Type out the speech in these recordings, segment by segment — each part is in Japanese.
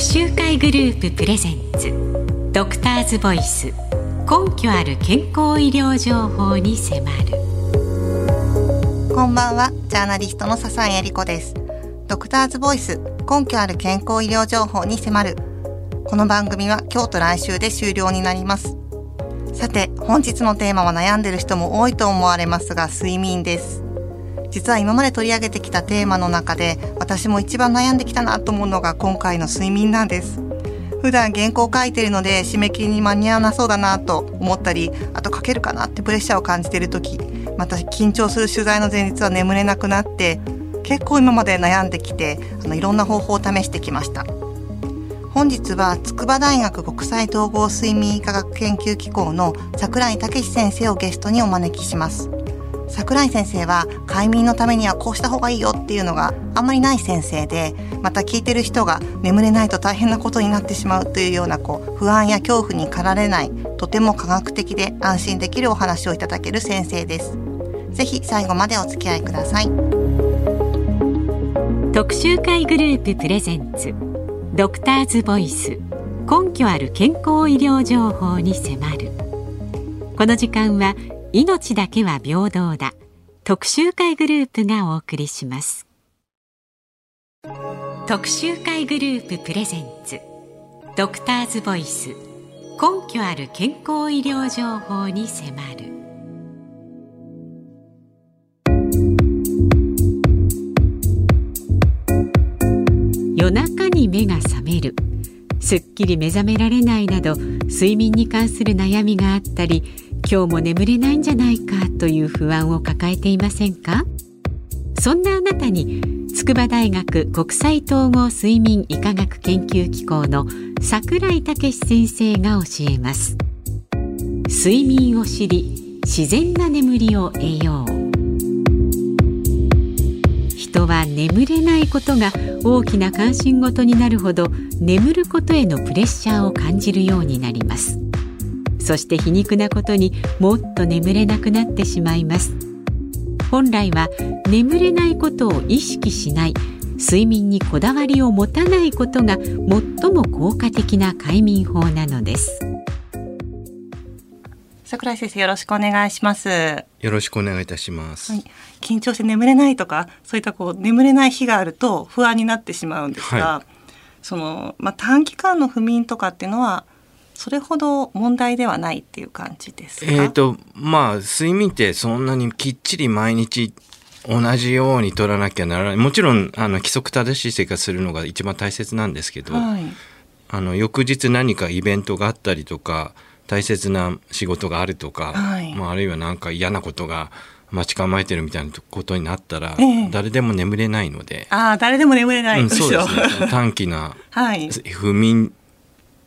集会グループプレゼンツ。ドクターズボイス。根拠ある健康医療情報に迫る。こんばんは。ジャーナリストの笹井恵理子です。ドクターズボイス。根拠ある健康医療情報に迫る。この番組は今日と来週で終了になります。さて本日のテーマは悩んでる人も多いと思われますが睡眠です。実は今まで取り上げてきたテーマの中で私も一番悩んできたなと思うのが今回の睡眠なんです。普段原稿を書いてるので締め切りに間に合わなそうだなと思ったりあと書けるかなってプレッシャーを感じている時また緊張する取材の前日は眠れなくなって結構今まで悩んできてあのいろんな方法を試してきました。本日は筑波大学国際統合睡眠医科学研究機構の櫻井武先生をゲストにお招きします。桜井先生は快眠のためにはこうした方がいいよっていうのがあんまりない先生でまた聞いてる人が眠れないと大変なことになってしまうというようなこう不安や恐怖に駆られないとても科学的で安心できるお話をいただける先生です。ぜひ最後までお付き合いください。特集会グループプレゼンツドクターズボイス根拠ある健康医療情報に迫る。この時間は命だけは平等だ。特集会グループがお送りします。特集会グループプレゼンツ。ドクターズボイス。根拠ある健康医療情報に迫る。夜中に目が覚める。すっきり目覚められないなど睡眠に関する悩みがあったり今日も眠れないんじゃないかという不安を抱えていませんか？そんなあなたに筑波大学国際統合睡眠医科学研究機構の櫻井武先生が教えます。睡眠を知り自然な眠りを得よう。人は眠れないことが大きな関心事になるほど眠ることへのプレッシャーを感じるようになります。そして皮肉なことにもっと眠れなくなってしまいます。本来は眠れないことを意識しない睡眠にこだわりを持たないことが最も効果的な快眠法なのです。桜井先生よろしくお願いします。よろしくお願いいたします、はい、緊張して眠れないとかそういったこう眠れない日があると不安になってしまうんですが、はい、そのまあ短期間の不眠とかっていうのはそれほど問題ではないっていう感じですか？えっ、ー、とまあ睡眠ってそんなにきっちり毎日同じように取らなきゃならない。もちろんあの規則正しい生活するのが一番大切なんですけど、はい、あの翌日何かイベントがあったりとか大切な仕事があるとか、はい、まあ、あるいは何か嫌なことが待ち構えてるみたいなことになったら、え誰でも眠れないので。ああ誰でも眠れない、うん、そうですね。短期な不眠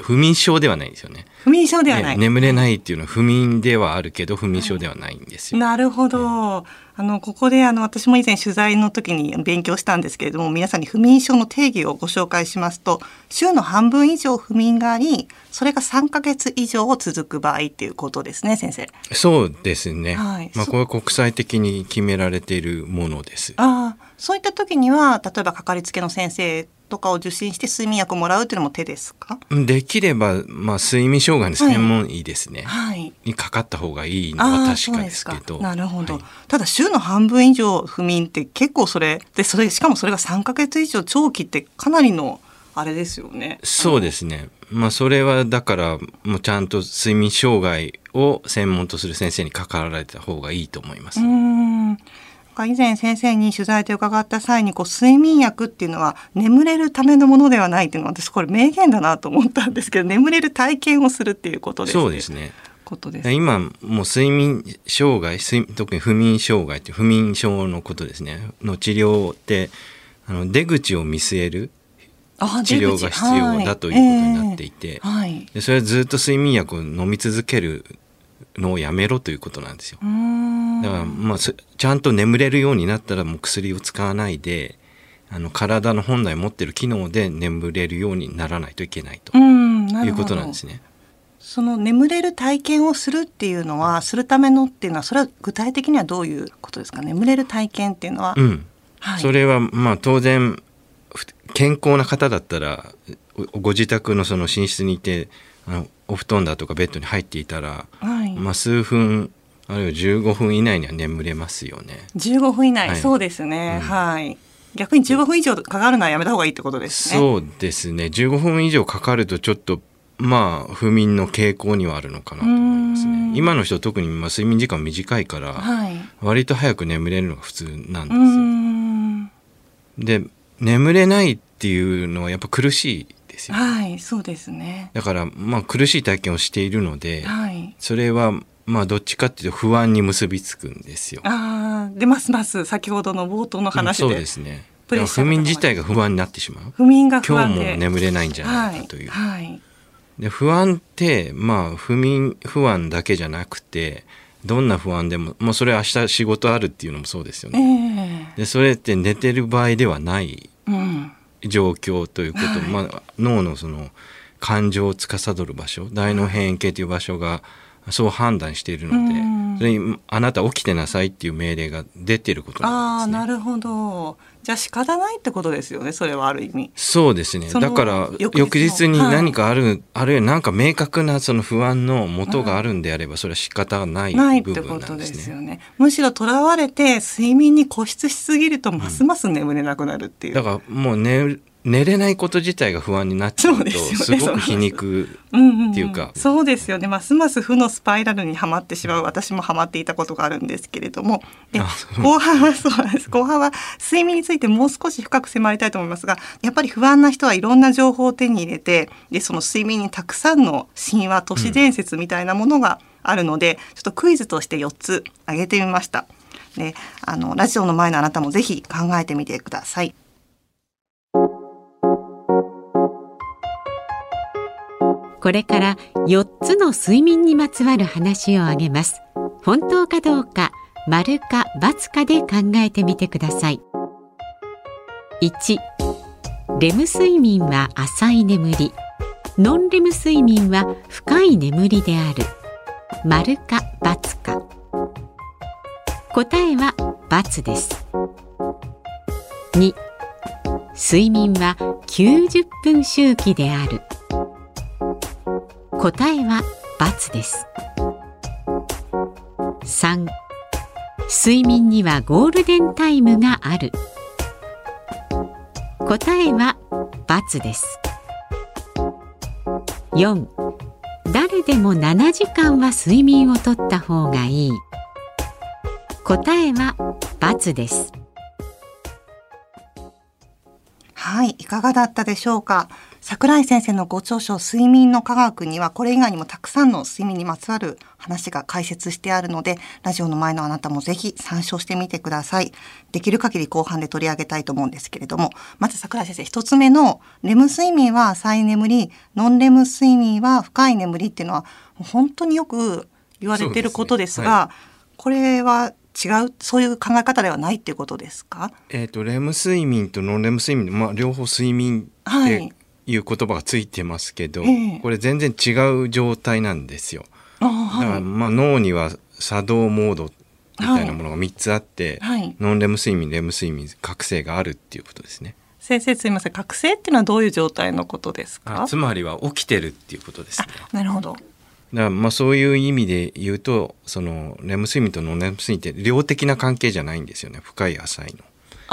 不眠症ではないんですよね。不眠症ではない。眠れないっていうのは不眠ではあるけど不眠症ではないんですよ。なるほど。あのここであの私も以前取材の時に勉強したんですけれども皆さんに不眠症の定義をご紹介しますと週の半分以上不眠がありそれが3ヶ月以上続く場合っていうことですね先生。そうですね。はい、まあこれは国際的に決められているものです。ああそういった時には例えばかかりつけの先生とかを受診して睡眠薬をもらうっていうのも手ですか？できれば、まあ、睡眠障害の専門医ですね、はい、にかかった方がいいのは確かですけど。なるほど、はい、ただ週の半分以上不眠って結構それでそれしかもそれが3か月以上長期ってかなりのあれですよね。そうですね。まあそれはだからもうちゃんと睡眠障害を専門とする先生にかかられた方がいいと思います。うん。以前先生に取材で伺った際にこう睡眠薬っていうのは眠れるためのものではないっていうのは私これ名言だなと思ったんですけど眠れる体験をするっていうことです、ね、そうですねことです。今もう睡眠障害特に不眠障害って不眠症のことですね。の治療ってあの出口を見据える治療が必要だということになっていて、はい、でそれはずっと睡眠薬を飲み続けるのをやめろということなんですよ。だからまあちゃんと眠れるようになったらもう薬を使わないであの体の本来持ってる機能で眠れるようにならないといけないということなんですね。その眠れる体験をするっていうのはするためのっていうのはそれは具体的にはどういうことですか？眠れる体験っていうのは？うん。はい、それはまあ当然健康な方だったらご自宅のその寝室にいてあのお布団だとかベッドに入っていたら、はい、まあ、数分あるいは15分以内には眠れますよね。15分以内、はい、そうですね、うん、はい。逆に15分以上かかるのはやめた方がいいってことですね。そうですね。15分以上かかるとちょっとまあ不眠の傾向にはあるのかなと思いますね。今の人特にまあ睡眠時間短いから、はい、割と早く眠れるのが普通なんですよ。で眠れないっていうのはやっぱ苦しいですよ、はい、そうですね。だからまあ苦しい体験をしているので、はい、それはまあどっちかっていうと不安に結びつくんですよ。ああ、でますます先ほどの冒頭の話で、うん、そうですね。不眠自体が不安になってしまう。不眠が今日も眠れないんじゃないかという。はい、はい、で不安ってまあ不眠不安だけじゃなくて。どんな不安でももうそれ明日仕事あるっていうのもそうですよね。えー、でそれって寝てる場合ではない状況ということ、うん、まあ、脳のその感情を司る場所大脳辺縁系という場所がそう判断しているので、それにあなた起きてなさいっていう命令が出てることなんですね。あなるほど。じゃあ仕方ないってことですよね。それはある意味。そうですね。だから翌日に何かある、はい、あるいは何か明確なその不安の元があるんであれば、それは仕方がない部分なんですね。ないってことですよね。むしろとらわれて睡眠に固執しすぎるとますます眠れなくなるっていう。うん、だからもう寝寝れないこと自体が不安になっちゃうとすごく皮肉っていうか。そうですよね。ますます負のスパイラルにはまってしまう。私もはまっていたことがあるんですけれども。で後半はそうなんです。後半は睡眠についてもう少し深く迫りたいと思いますがやっぱり不安な人はいろんな情報を手に入れてでその睡眠にたくさんの神話都市伝説みたいなものがあるので、うん、ちょっとクイズとして4つ挙げてみました。であのラジオの前のあなたもぜひ考えてみてください。これから4つの睡眠にまつわる話を挙げます。本当かどうか丸か×かで考えてみてください。1レム睡眠は浅い眠り。ノンレム睡眠は深い眠りである。丸か×か。答えは×です。2睡眠は90分周期である。答えは×です。3睡眠にはゴールデンタイムがある。答えは×です。4誰でも7時間は睡眠をとった方がいい。答えは×です。はいいかがだったでしょうか？桜井先生のご著書睡眠の科学にはこれ以外にもたくさんの睡眠にまつわる話が解説してあるのでラジオの前のあなたもぜひ参照してみてください。できる限り後半で取り上げたいと思うんですけれどもまず桜井先生一つ目のレム睡眠は浅い眠りノンレム睡眠は深い眠りっていうのは本当によく言われてることですが、ね。はい、これは違うそういう考え方ではないっていうことですか？えっ、ー、とレム睡眠とノンレム睡眠まあ両方睡眠っていう言葉がついてますけど、これ全然違う状態なんですよ。だからまあ脳には作動モードみたいなものが3つあって、はい、ノンレム睡眠レム睡眠覚醒があるっていうことですね。先生すみません覚醒っていうのはどういう状態のことですか？つまりは起きてるっていうことですね。なるほど。だからまあそういう意味で言うとそのレム睡眠とノンレム睡眠って量的な関係じゃないんですよね深い浅いの。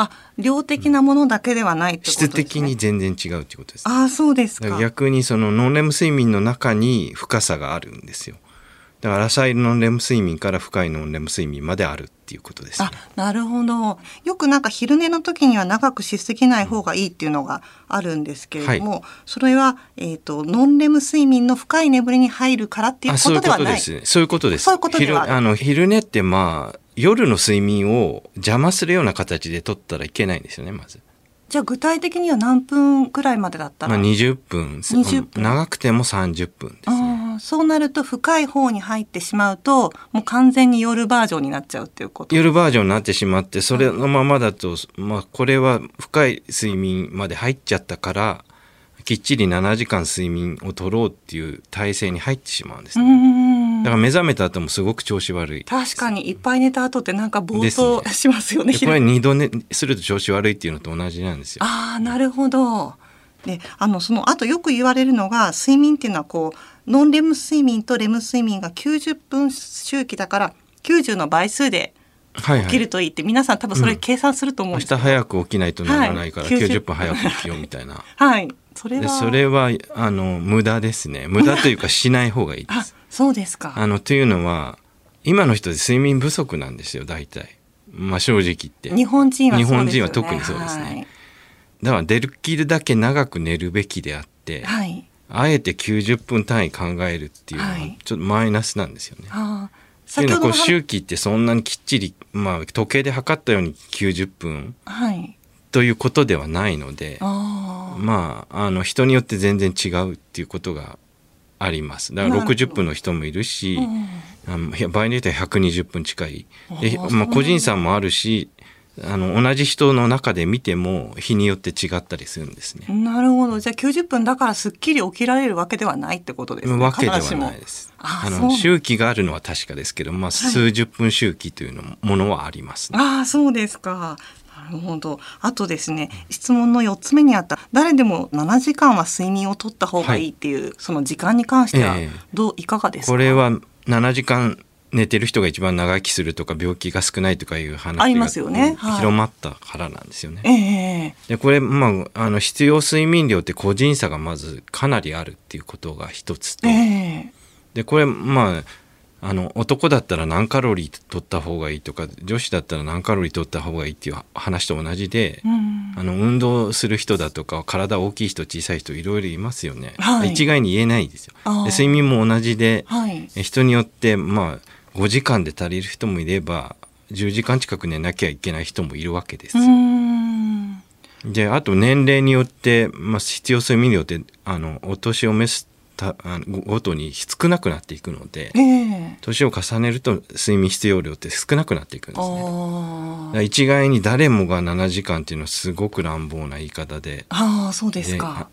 あ量的なものだけではないってことですね、質的に全然違うってことです、あそうですか。逆にそのノンレム睡眠の中に深さがあるんですよ。だから浅いノンレム睡眠から深いノンレム睡眠まであるっていうことです、ね、あなるほど。よくなんか昼寝の時には長くしすぎない方がいいっていうのがあるんですけれども、はい、それは、えーと、ノンレム睡眠の深い眠りに入るからっていうことではない。そういうことですそういうことです。昼あの昼寝ってまあ夜の睡眠を邪魔するような形で取ったらいけないんですよねまず。じゃあ具体的には何分くらいまでだったら、まあ、20分。20分。長くても30分ですね。そうなると深い方に入ってしまうともう完全に夜バージョンになっちゃうっていうこと？夜バージョンになってしまってそれのままだと、まあ、これは深い睡眠まで入っちゃったからきっちり7時間睡眠を取ろうっていう体制に入ってしまうんですね。だから目覚めた後もすごく調子悪い。確かにいっぱい寝た後ってなんかぼーっとしますよね。ねこれ二度寝すると調子悪いっていうのと同じなんですよ。ああなるほど。であのそのあとよく言われるのが睡眠っていうのはこうノンレム睡眠とレム睡眠が90分周期だから90の倍数で起きるといいって、皆さん多分それ計算すると思うんです明日早く起きないとならないから、はい、90分早く起きようみたいな。はい。それはそれはあの無駄ですね。無駄というかしない方がいいです。そうですか。あのというのは今の人で睡眠不足なんですよ大体。まあ正直言って。日本人は、ね、日本人は特にそうですね。はい、だからできるだけ長く寝るべきであって、はい、あえて90分単位考えるっていうのはちょっとマイナスなんですよね。はいっていうのはこう周期ってそんなにきっちり、まあ、時計で測ったように90分、はい、ということではないのでまああの人によって全然違うっていうことがありますだから60分の人もいるし、うん、場合によっては120分近いで、まあ、個人差もあるしあの同じ人の中で見ても日によって違ったりするんですね。なるほど。じゃあ90分だからすっきり起きられるわけではないってことですね。わけではないです。あの周期があるのは確かですけど、まあ、数十分周期というのものはあります、ね、ああそうですか。なるほど。あとですね、質問の4つ目にあった誰でも7時間は睡眠をとった方がいいっていう、はい、その時間に関してはどう、えー、いかがですか？これは7時間寝てる人が一番長生きするとか病気が少ないとかいう話が広まったからなんですよね。でこれ、まあ、あの必要睡眠量って個人差がまずかなりあるっていうことが一つと、えー、でこれまああの男だったら何カロリー取った方がいいとか女子だったら何カロリー取った方がいいっていう話と同じで、うん、あの運動する人だとか体大きい人小さい人いろいろいますよね、はい、一概に言えないですよ。で睡眠も同じで、はい、人によってまあ5時間で足りる人もいれば10時間近く寝なきゃいけない人もいるわけです。よ。であと年齢によって、まあ、必要睡眠量ってあのお年を召すたあごとに少なくなっていくので、えー、年を重ねると睡眠必要量って少なくなっていくんですね。一概に誰もが7時間っていうのはすごく乱暴な言い方で。あそうですか。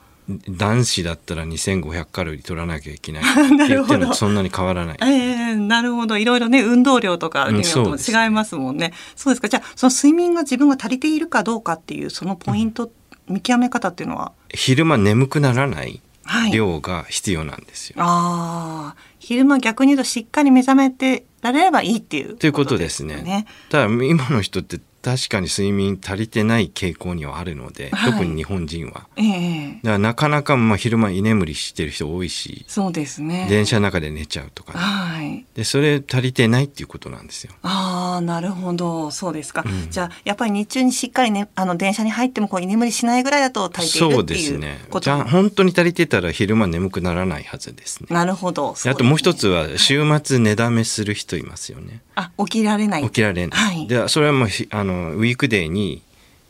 男子だったら2500カロリー取らなきゃいけない。って言ってもそんなに変わらない。えー、なるほど。いろいろね運動量とかによっても違いますもんね。うん、そうですか。じゃあその睡眠が自分が足りているかどうかっていうそのポイント、うん、見極め方っていうのは？昼間眠くならない量が必要なんですよ。はい、ああ昼間逆に言うとしっかり目覚めてられればいいっていう、ね、ということですね。ただ今の人って確かに睡眠足りてない傾向にはあるので、はい、特に日本人は、えー、だからなかなかまあ昼間居眠りしてる人多いしそうですね。電車の中で寝ちゃうとか、ね、はい、でそれ足りてないっていうことなんですよ。ああなるほど。そうですか、うん、じゃあやっぱり日中にしっかりねあの電車に入ってもこう居眠りしないぐらいだと足りているっていうね。じゃあ本当に足りてたら昼間眠くならないはずですね。なるほど、ね、あともう一つは週末寝だめする人いますよね、あ起きられない。起きられない、はい、でそれはもうあのウィークデーに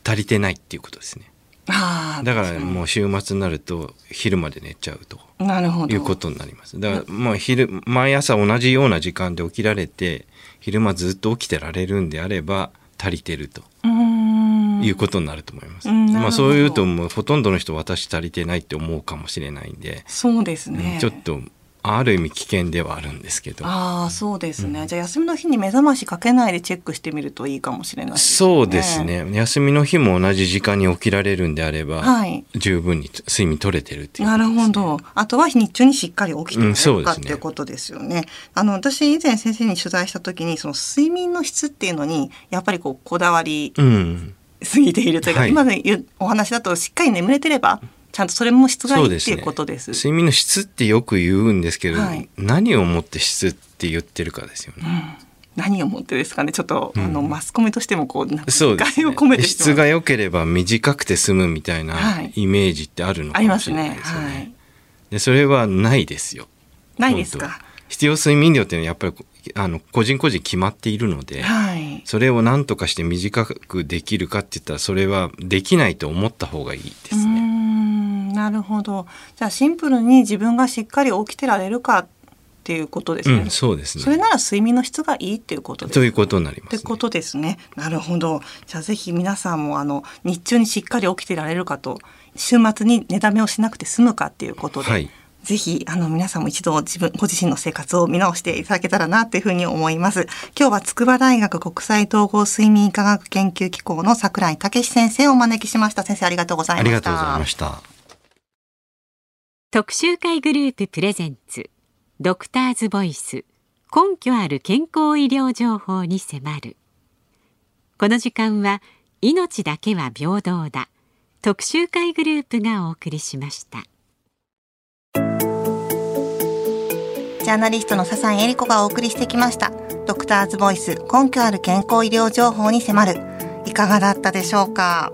足りてないっていうことですね。あだからもう週末になると昼まで寝ちゃうとなるほどいうことになります。だからまあ昼毎朝同じような時間で起きられて昼間ずっと起きてられるんであれば足りてるということになると思います。まあそういうともうほとんどの人私足りてないって思うかもしれないんで、そうですね。ちょっとある意味危険ではあるんですけど。ああそうですね、うん、じゃあ休みの日に目覚ましかけないでチェックしてみるといいかもしれない、ね、そうですね。休みの日も同じ時間に起きられるんであれば、はい、十分に睡眠取れてるっていう、ね、なるほど。あとは日中にしっかり起きてる。か、っていうことですよね。あの私以前先生に取材した時にその睡眠の質っていうのにやっぱりこうこだわり、うん。過ぎているというか、はい、今のお話だとしっかり眠れてればちゃんとそれも質がいいっていうことです。睡眠の質ってよく言うんですけど、はい、何をもって質って言ってるかですよね。うん何をもってですかねちょっと、うん、あのマスコミとしてもこうそうです、ね、質が良ければ短くて済むみたいなイメージってあるのかもしれないですよね。はい、でそれはないですよ。ないですか？必要睡眠量っていうのはやっぱりあの個人個人決まっているので、はい、それを何とかして短くできるかって言ったらそれはできないと思った方がいいですね。なるほど。じゃあシンプルに自分がしっかり起きてられるかっていうことですね。うん、そうですね。それなら睡眠の質がいいっていうことです、ということになります、ね。ってことですね。なるほど。じゃあぜひ皆さんもあの日中にしっかり起きてられるかと、週末に寝だめをしなくて済むかっていうことで。はいぜひあの皆さんも一度自分ご自身の生活を見直していただけたらなというふうに思います。今日は筑波大学国際統合睡眠科学研究機構の櫻井武先生をお招きしました。先生ありがとうございました。ありがとうございました。特集会グループプレゼンツドクターズボイス根拠ある健康医療情報に迫る。この時間は命だけは平等だ特集会グループがお送りしました。ジャーナリストの笹井恵理子がお送りしてきました。ドクターズボイス根拠ある健康医療情報に迫る。いかがだったでしょうか？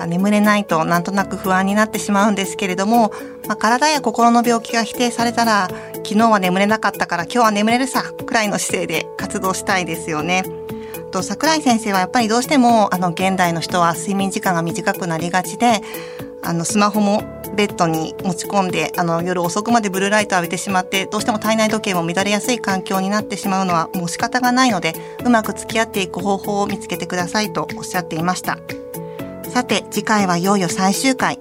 か眠れないとなんとなく不安になってしまうんですけれども、まあ、体や心の病気が否定されたら昨日は眠れなかったから今日は眠れるさくらいの姿勢で活動したいですよね。と桜井先生はやっぱりどうしてもあの現代の人は睡眠時間が短くなりがちであのスマホもベッドに持ち込んであの夜遅くまでブルーライトを浴びてしまってどうしても体内時計も乱れやすい環境になってしまうのはもう仕方がないのでうまく付き合っていく方法を見つけてくださいとおっしゃっていました。さて次回はいよいよ最終回。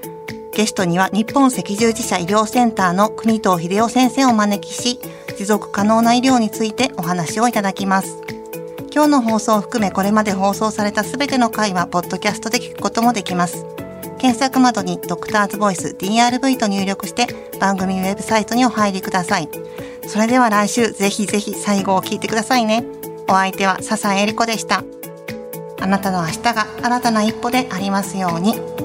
ゲストには日本赤十字社医療センターの国藤秀夫先生をお招きし持続可能な医療についてお話をいただきます。今日の放送を含めこれまで放送されたすべての回はポッドキャストで聞くこともできます。検索窓にドクターズボイス DRV と入力して番組ウェブサイトにお入りください。それでは来週ぜひぜひ最後を聞いてくださいね。お相手は笹江里子でした。あなたの明日が新たな一歩でありますように。